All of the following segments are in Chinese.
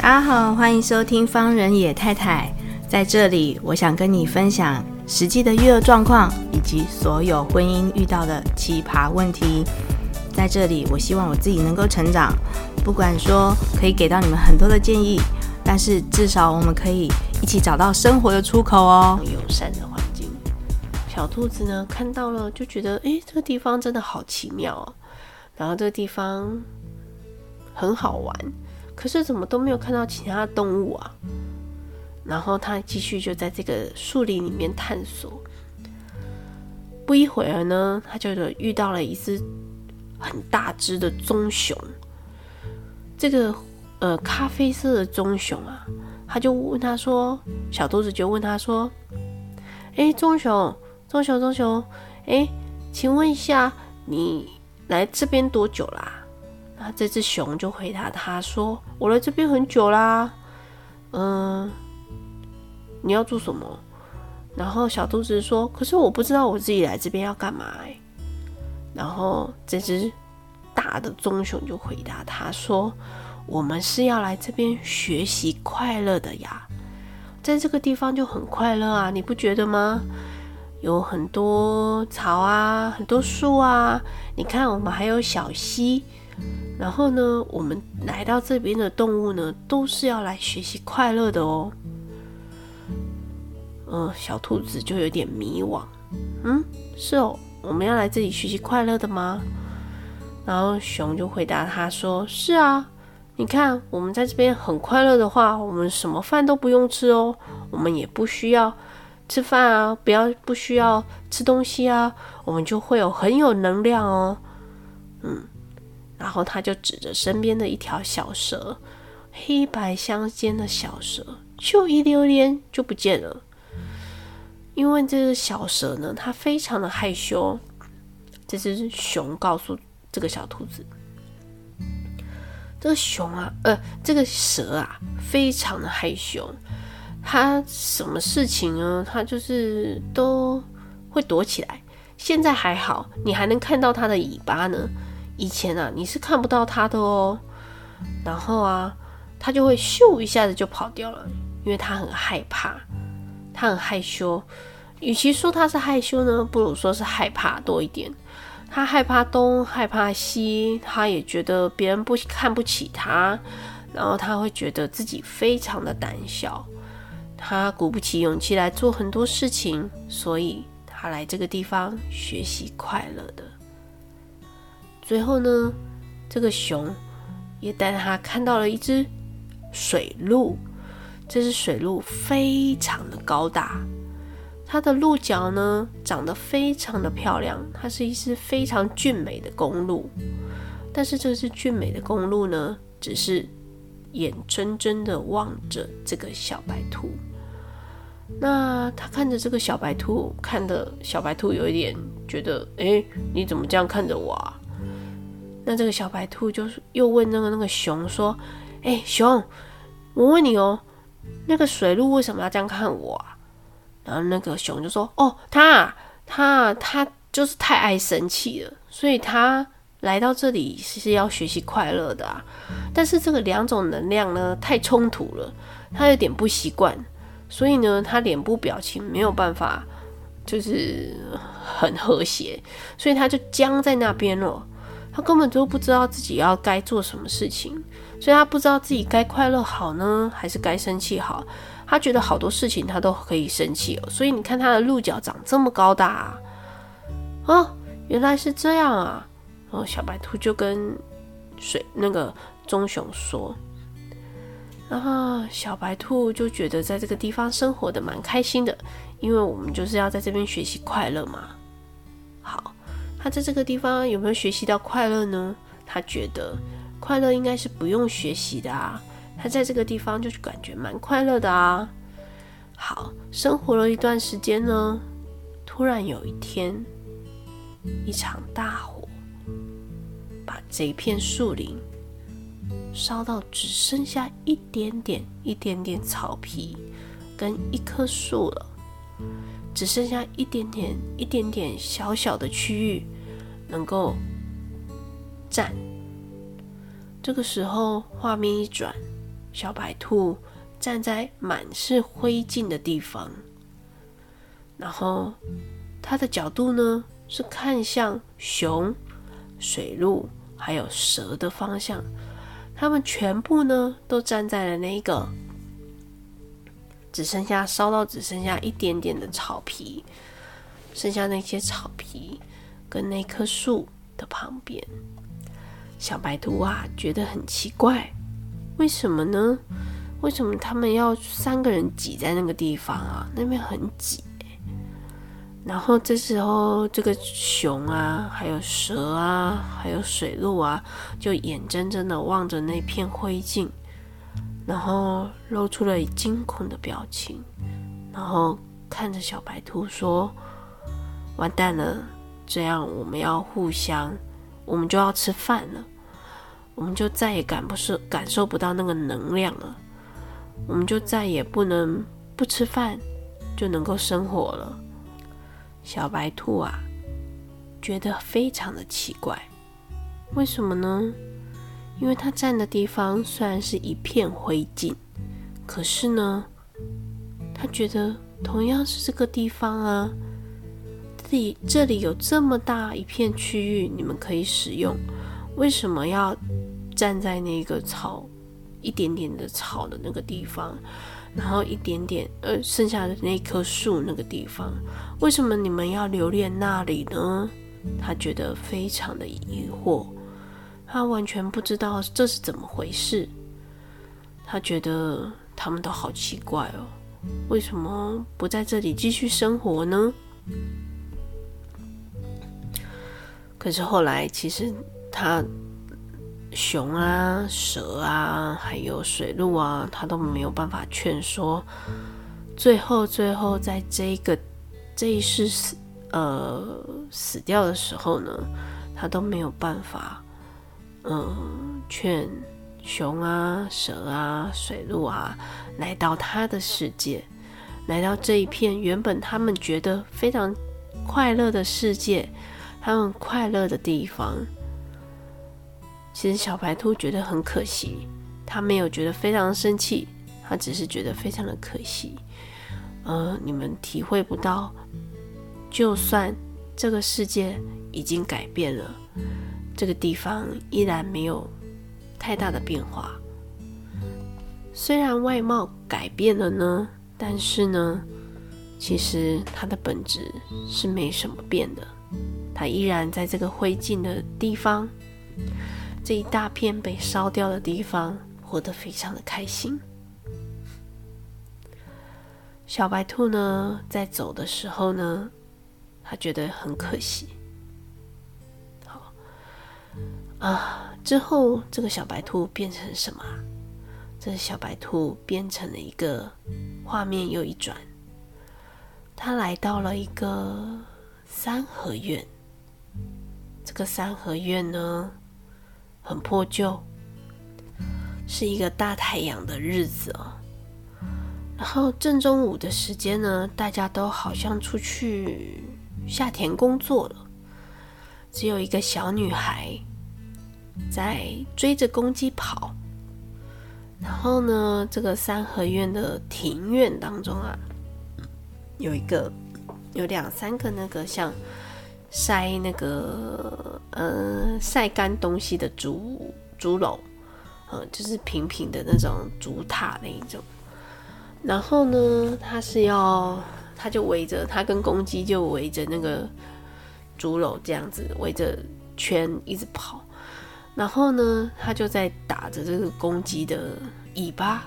大家好，欢迎收听方人野太太。在这里，我想跟你分享实际的育儿状况，以及所有婚姻遇到的奇葩问题。在这里，我希望我自己能够成长，不管说可以给到你们很多的建议，但是至少我们可以一起找到生活的出口哦。友善的环境，小兔子呢看到了就觉得，诶，这个地方真的好奇妙哦。然后这个地方很好玩，可是怎么都没有看到其他动物啊？然后他继续就在这个树林里面探索。不一会儿呢，他就遇到了一只很大只的棕熊。这个呃咖啡色的棕熊啊，他就问他说：“小兔子就问他说，哎，棕熊，棕熊，棕熊，哎，请问一下，你来这边多久啦？”这只熊就回答他说：“我来这边很久啦，嗯、”你要做什么？然后小兔子说：“可是我不知道我自己来这边要干嘛。”，然后这只大的棕熊就回答他说：“我们是要来这边学习快乐的呀，在这个地方就很快乐啊，你不觉得吗？有很多草啊，很多树啊，你看我们还有小溪。然后呢，我们来到这边的动物呢，都是要来学习快乐的哦。”嗯，小兔子就有点迷惘。嗯，是哦，我们要来这里学习快乐的吗？然后熊就回答他说：“是啊，你看，我们在这边很快乐的话，我们什么饭都不用吃哦，我们也不需要吃饭啊，不要不需要吃东西啊，我们就会有很有能量哦。”嗯，然后他就指着身边的一条小蛇，黑白相间的小蛇，就一溜烟就不见了。因为这个小蛇呢，它非常的害羞。这只熊告诉这个小兔子：“这个熊啊，呃，这个蛇啊，非常的害羞。它什么事情呢？它就是都会躲起来。现在还好，你还能看到它的尾巴呢。以前啊，你是看不到它的哦。然后啊，它就会咻一下子就跑掉了，因为它很害怕。”他很害羞，与其说他是害羞呢，不如说是害怕多一点。他害怕东，害怕西，他也觉得别人不看不起他，然后他会觉得自己非常的胆小，他鼓不起勇气来做很多事情，所以他来这个地方学习快乐的。最后呢，这个熊也带他看到了一只水鹿。这只水鹿非常的高大，它的鹿角呢长得非常的漂亮，它是一只非常俊美的公鹿。但是这只俊美的公鹿呢，只是眼睁睁的望着这个小白兔。那他看着这个小白兔，看的小白兔有一点觉得，哎，你怎么这样看着我啊？那这个小白兔就是又问那个那个熊说，哎，熊，我问你哦。那个水鹿为什么要这样看我啊？然后那个熊就说：“哦，他他他就是太爱生气了，所以他来到这里是要学习快乐的啊。但是这个两种能量呢，太冲突了，他有点不习惯，所以呢，他脸部表情没有办法就是很和谐，所以他就僵在那边了。他根本就不知道自己要该做什么事情。”所以他不知道自己该快乐好呢，还是该生气好。他觉得好多事情他都可以生气哦。所以你看他的鹿角长这么高大啊，哦，原来是这样啊。然后小白兔就跟水那个棕熊说，然后小白兔就觉得在这个地方生活的蛮开心的，因为我们就是要在这边学习快乐嘛。好，他在这个地方有没有学习到快乐呢？他觉得。快乐应该是不用学习的啊，他在这个地方就是感觉蛮快乐的啊。好，生活了一段时间呢，突然有一天，一场大火把这一片树林烧到只剩下一点点、一点点草皮跟一棵树了，只剩下一点点、一点点小小的区域能够站。这个时候画面一转，小白兔站在满是灰烬的地方，然后它的角度呢是看向熊、水鹿还有蛇的方向，它们全部呢都站在了那个只剩下烧到只剩下一点点的草皮，剩下那些草皮跟那棵树的旁边。小白兔啊，觉得很奇怪，为什么呢？为什么他们要三个人挤在那个地方啊？那边很挤。然后这时候，这个熊啊，还有蛇啊，还有水鹿啊，就眼睁睁的望着那片灰烬，然后露出了惊恐的表情，然后看着小白兔说：“完蛋了，这样我们要互相。”我们就要吃饭了，我们就再也感不是感受不到那个能量了，我们就再也不能不吃饭就能够生活了。小白兔啊，觉得非常的奇怪，为什么呢？因为他站的地方虽然是一片灰烬，可是呢，他觉得同样是这个地方啊。这里这里有这么大一片区域，你们可以使用，为什么要站在那个草一点点的草的那个地方，然后一点点呃剩下的那棵树那个地方，为什么你们要留恋那里呢？他觉得非常的疑惑，他完全不知道这是怎么回事，他觉得他们都好奇怪哦，为什么不在这里继续生活呢？可是后来，其实他熊啊、蛇啊，还有水鹿啊，他都没有办法劝说。最后，最后，在这一个这一世死呃死掉的时候呢，他都没有办法，嗯、劝熊啊、蛇啊、水鹿啊来到他的世界，来到这一片原本他们觉得非常快乐的世界。他们快乐的地方，其实小白兔觉得很可惜，他没有觉得非常生气，他只是觉得非常的可惜。呃，你们体会不到，就算这个世界已经改变了，这个地方依然没有太大的变化。虽然外貌改变了呢，但是呢，其实它的本质是没什么变的。它依然在这个灰烬的地方，这一大片被烧掉的地方，活得非常的开心。小白兔呢，在走的时候呢，它觉得很可惜。啊，之后这个小白兔变成什么？这小白兔变成了一个画面又一转，他来到了一个三合院。这个三合院呢，很破旧，是一个大太阳的日子哦。然后正中午的时间呢，大家都好像出去下田工作了，只有一个小女孩在追着公鸡跑。然后呢，这个三合院的庭院当中啊，有一个有两三个那个像。晒那个呃晒干东西的竹竹篓，呃，就是平平的那种竹塔那一种。然后呢，他是要，他就围着他跟公鸡就围着那个竹篓这样子围着圈一直跑。然后呢，他就在打着这个公鸡的尾巴。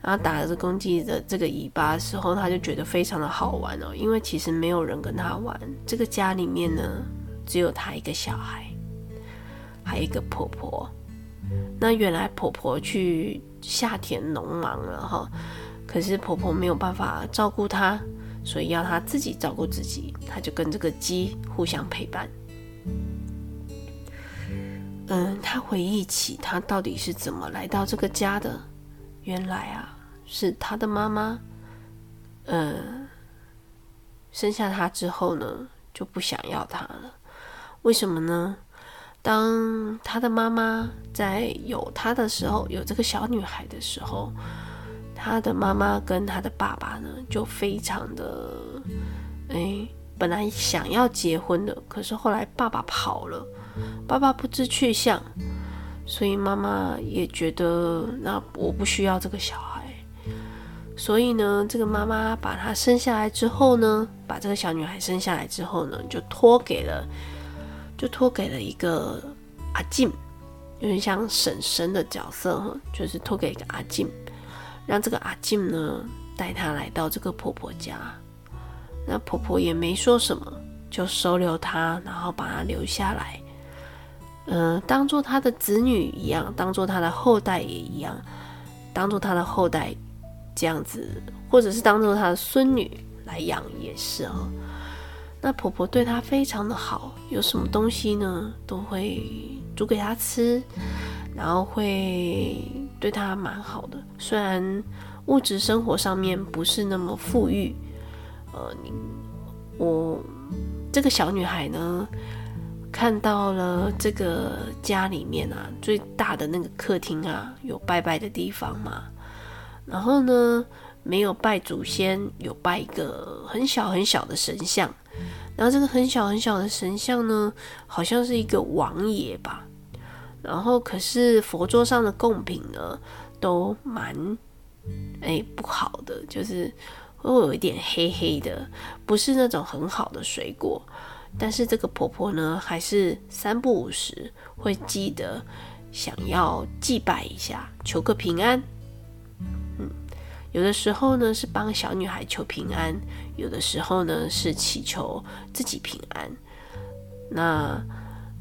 然后打着公鸡的这个尾巴的时候，他就觉得非常的好玩哦，因为其实没有人跟他玩。这个家里面呢，只有他一个小孩，还有一个婆婆。那原来婆婆去下田农忙了哈，可是婆婆没有办法照顾她，所以要她自己照顾自己。她就跟这个鸡互相陪伴。嗯，他回忆起他到底是怎么来到这个家的。原来啊，是他的妈妈，呃，生下他之后呢，就不想要他了。为什么呢？当他的妈妈在有他的时候，有这个小女孩的时候，他的妈妈跟他的爸爸呢，就非常的，哎，本来想要结婚的，可是后来爸爸跑了，爸爸不知去向，所以妈妈也觉得，那我不需要这个小孩，所以呢，这个妈妈把她生下来之后呢，把这个小女孩生下来之后呢，就托给了。就托给了一个阿静，有点像婶婶的角色哈，就是托给一个阿静，让这个阿静呢带她来到这个婆婆家。那婆婆也没说什么，就收留她，然后把她留下来，嗯、当做她的子女一样，当做她的后代也一样，当做她的后代这样子，或者是当做她的孙女来养也是哦。那婆婆对她非常的好，有什么东西呢，都会煮给她吃，然后会对她蛮好的。虽然物质生活上面不是那么富裕，呃，你我这个小女孩呢，看到了这个家里面啊，最大的那个客厅啊，有拜拜的地方嘛，然后呢，没有拜祖先，有拜一个很小很小的神像。然后这个很小很小的神像呢，好像是一个王爷吧。然后可是佛桌上的贡品呢，都蛮哎不好的，就是会有一点黑黑的，不是那种很好的水果。但是这个婆婆呢，还是三不五时会记得想要祭拜一下，求个平安。嗯有的时候呢是帮小女孩求平安，有的时候呢是祈求自己平安。那，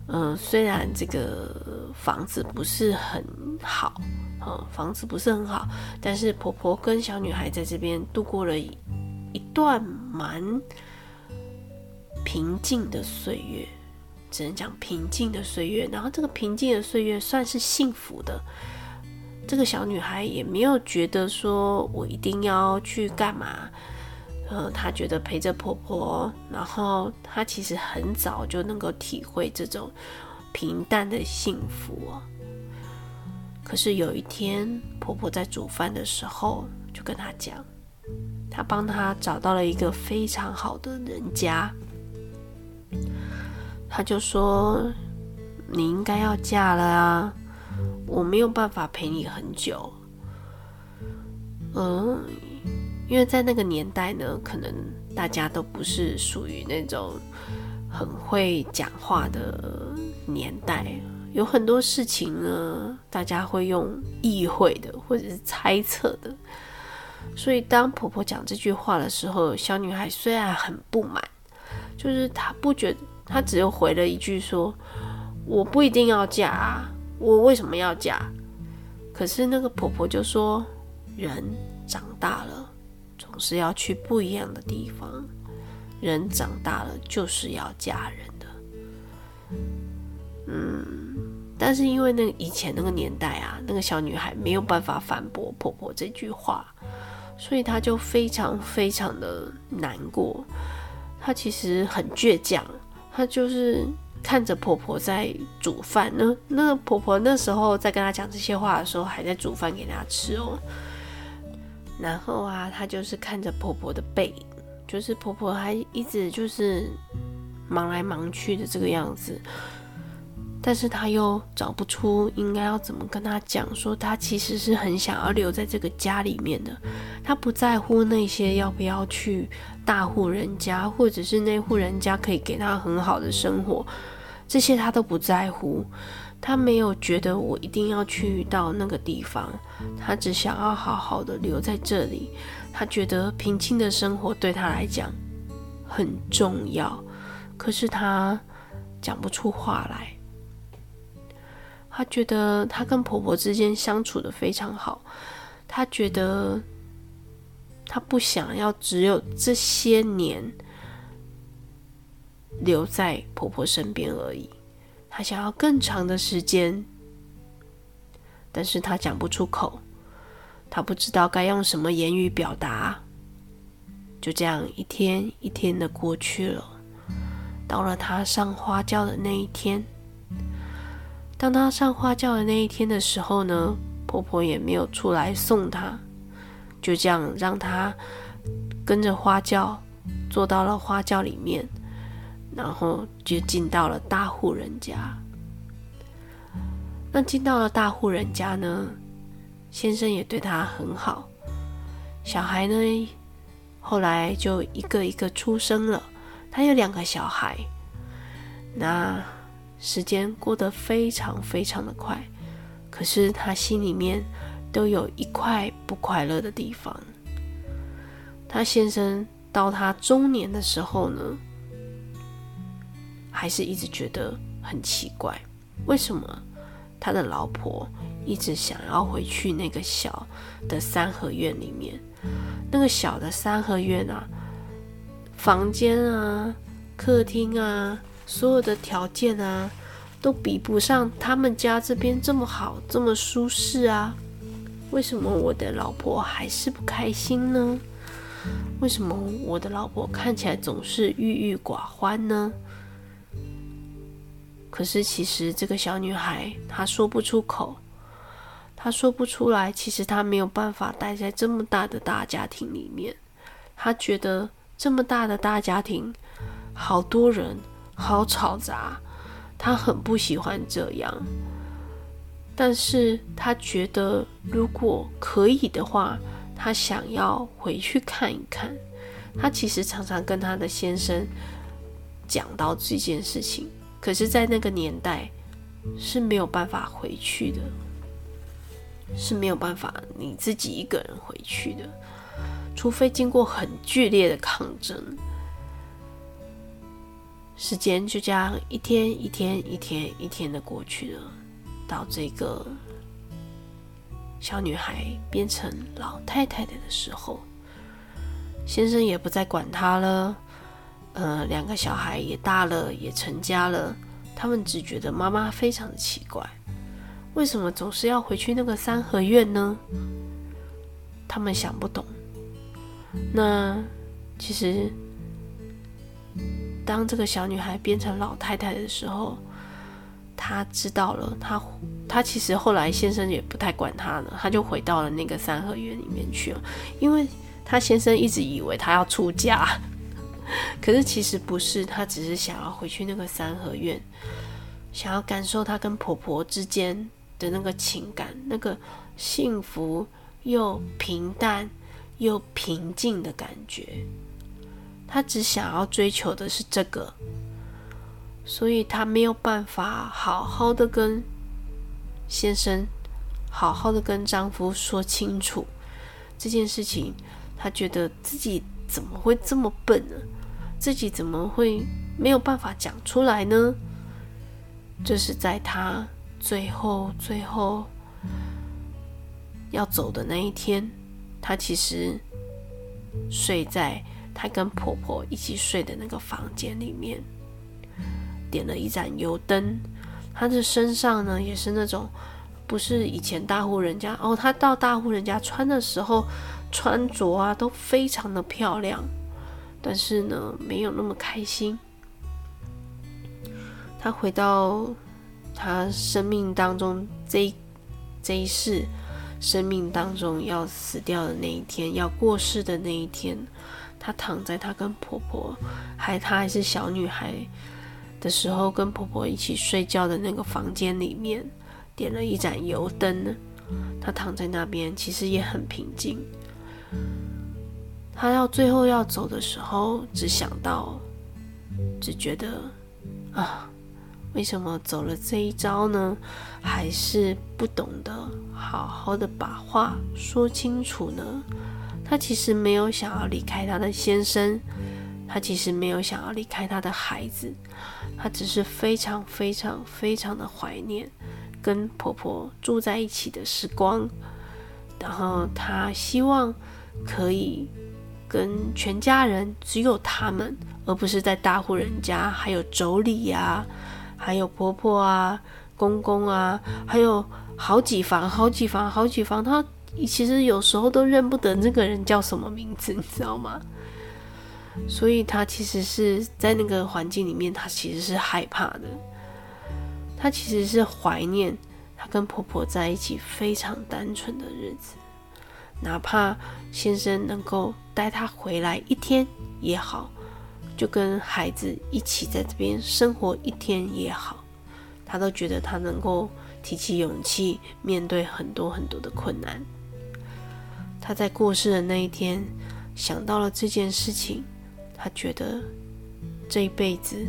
嗯、虽然这个房子不是很好，嗯，房子不是很好，但是婆婆跟小女孩在这边度过了一段蛮平静的岁月，只能讲平静的岁月。然后这个平静的岁月算是幸福的。这个小女孩也没有觉得说我一定要去干嘛，呃，她觉得陪着婆婆，然后她其实很早就能够体会这种平淡的幸福。可是有一天，婆婆在煮饭的时候，就跟她讲，她帮她找到了一个非常好的人家，她就说：“你应该要嫁了啊。”我没有办法陪你很久，嗯，因为在那个年代呢，可能大家都不是属于那种很会讲话的年代，有很多事情呢，大家会用意会的或者是猜测的，所以当婆婆讲这句话的时候，小女孩虽然很不满，就是她不觉得她只有回了一句说：“我不一定要嫁啊。”我为什么要嫁？可是那个婆婆就说：“人长大了，总是要去不一样的地方。人长大了就是要嫁人的。”嗯，但是因为那以前那个年代啊，那个小女孩没有办法反驳婆婆这句话，所以她就非常非常的难过。她其实很倔强，她就是。看着婆婆在煮饭那，那个婆婆那时候在跟她讲这些话的时候，还在煮饭给她吃哦。然后啊，她就是看着婆婆的背影，就是婆婆还一直就是忙来忙去的这个样子。但是他又找不出应该要怎么跟他讲，说他其实是很想要留在这个家里面的。他不在乎那些要不要去大户人家，或者是那户人家可以给他很好的生活。这些他都不在乎，他没有觉得我一定要去到那个地方，他只想要好好的留在这里。他觉得平静的生活对他来讲很重要，可是他讲不出话来。他觉得他跟婆婆之间相处的非常好，他觉得他不想要只有这些年。留在婆婆身边而已，她想要更长的时间，但是她讲不出口，她不知道该用什么言语表达，就这样一天一天的过去了。到了她上花轿的那一天，当他上花轿的那一天的时候呢，婆婆也没有出来送他，就这样让他跟着花轿坐到了花轿里面，然后就进到了大户人家。那进到了大户人家呢，先生也对他很好，小孩呢，后来就一个一个出生了。他有两个小孩，那时间过得非常非常的快，可是他心里面都有一块不快乐的地方。他先生到他中年的时候呢，还是一直觉得很奇怪，为什么他的老婆一直想要回去那个小的三合院里面？那个小的三合院啊。房间啊，客厅啊，所有的条件啊，都比不上他们家这边这么好，这么舒适啊。为什么我的老婆还是不开心呢？为什么我的老婆看起来总是郁郁寡欢呢？可是其实这个小女孩她说不出口，她说不出来。其实她没有办法待在这么大的大家庭里面，她觉得。这么大的大家庭，好多人，好吵杂，他很不喜欢这样。但是他觉得，如果可以的话，他想要回去看一看。他其实常常跟他的先生讲到这件事情，可是，在那个年代是没有办法回去的，是没有办法你自己一个人回去的。除非经过很剧烈的抗争，时间就这样一天一天一天一天的过去了。到这个小女孩变成老太太的时候，先生也不再管她了。呃，两个小孩也大了，也成家了。他们只觉得妈妈非常的奇怪，为什么总是要回去那个三合院呢？他们想不懂。那其实，当这个小女孩变成老太太的时候，她知道了，她她其实后来先生也不太管她了，她就回到了那个三合院里面去了，因为她先生一直以为她要出嫁，可是其实不是，她只是想要回去那个三合院，想要感受她跟婆婆之间的那个情感，那个幸福又平淡。又平静的感觉，他只想要追求的是这个，所以他没有办法好好的跟先生，好好的跟丈夫说清楚这件事情。他觉得自己怎么会这么笨呢？自己怎么会没有办法讲出来呢？这是在他最后最后要走的那一天。她其实睡在她跟婆婆一起睡的那个房间里面，点了一盏油灯。她的身上呢，也是那种不是以前大户人家哦，她到大户人家穿的时候穿着啊都非常的漂亮，但是呢，没有那么开心。她回到她生命当中这一这一世。生命当中要死掉的那一天，要过世的那一天，她躺在她跟婆婆还她还是小女孩的时候，跟婆婆一起睡觉的那个房间里面，点了一盏油灯。她躺在那边，其实也很平静。她要最后要走的时候，只想到，只觉得啊。为什么走了这一招呢？还是不懂得好好的把话说清楚呢？她其实没有想要离开她的先生，她其实没有想要离开她的孩子，她只是非常非常非常的怀念跟婆婆住在一起的时光，然后她希望可以跟全家人只有他们，而不是在大户人家还有妯娌呀。还有婆婆啊、公公啊，还有好几房、好几房、好几房，她其实有时候都认不得那个人叫什么名字，你知道吗？所以他其实是在那个环境里面，他其实是害怕的。她其实是怀念她跟婆婆在一起非常单纯的日子，哪怕先生能够带她回来一天也好，就跟孩子一起在这边生活一天也好，她都觉得她能够提起勇气面对很多很多的困难。他在过世的那一天想到了这件事情，他觉得这一辈子。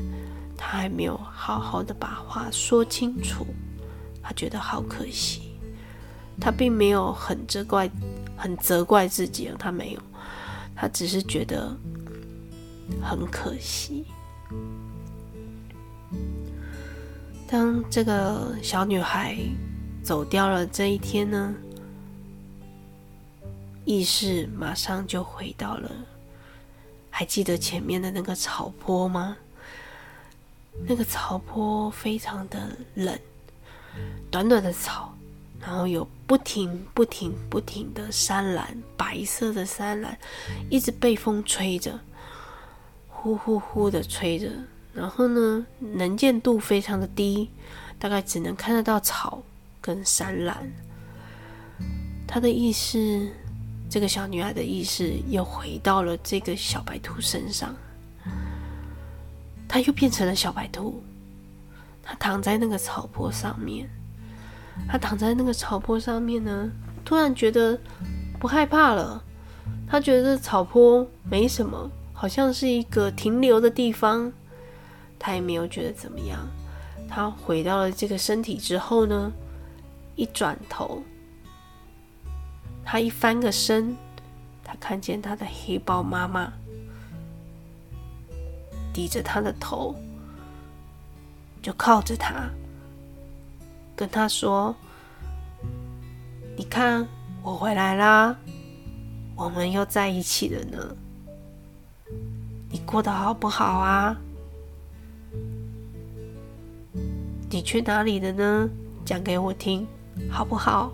他还没有好好的把话说清楚，他觉得好可惜。他并没有很责怪，很责怪自己，他没有，他只是觉得很可惜。当这个小女孩走掉了这一天呢，意识马上就回到了，还记得前面的那个草坡吗？那个草坡非常的冷，短短的草，然后有不停、不停、不停的山岚，白色的山岚，一直被风吹着，呼呼呼的吹着。然后呢，能见度非常的低，大概只能看得到草跟山岚。他的意识，这个小女孩的意识又回到了这个小白兔身上。她又变成了小白兔，她躺在那个草坡上面。她躺在那个草坡上面呢，突然觉得不害怕了。她觉得草坡没什么，好像是一个停留的地方。她也没有觉得怎么样。她回到了这个身体之后呢，一转头，他一翻个身，他看见他的黑豹妈妈。低着他的头，就靠着他，跟他说：“你看，我回来啦，我们又在一起了呢。你过得好不好啊？你去哪里了呢？讲给我听，好不好？”